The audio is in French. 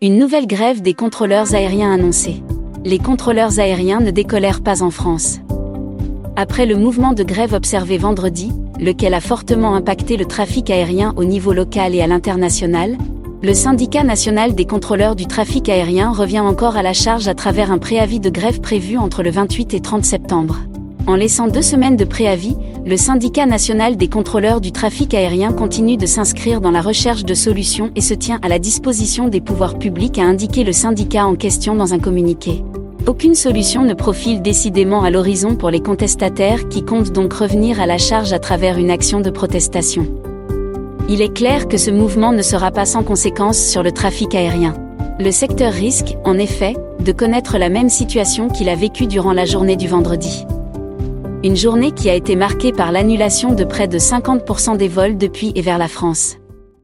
Une nouvelle grève des contrôleurs aériens annoncée. Les contrôleurs aériens ne décollèrent pas en France. Après le mouvement de grève observé vendredi, lequel a fortement impacté le trafic aérien au niveau local et à l'international, le syndicat national des contrôleurs du trafic aérien revient encore à la charge à travers un préavis de grève prévu entre le 28 et 30 septembre. En laissant deux semaines de préavis, le syndicat national des contrôleurs du trafic aérien continue de s'inscrire dans la recherche de solutions et se tient à la disposition des pouvoirs publics, a indiqué le syndicat en question dans un communiqué. Aucune solution ne profile décidément à l'horizon pour les contestataires qui comptent donc revenir à la charge à travers une action de protestation. Il est clair que ce mouvement ne sera pas sans conséquences sur le trafic aérien. Le secteur risque, en effet, de connaître la même situation qu'il a vécue durant la journée du vendredi. Une journée qui a été marquée par l'annulation de près de 50% des vols depuis et vers la France.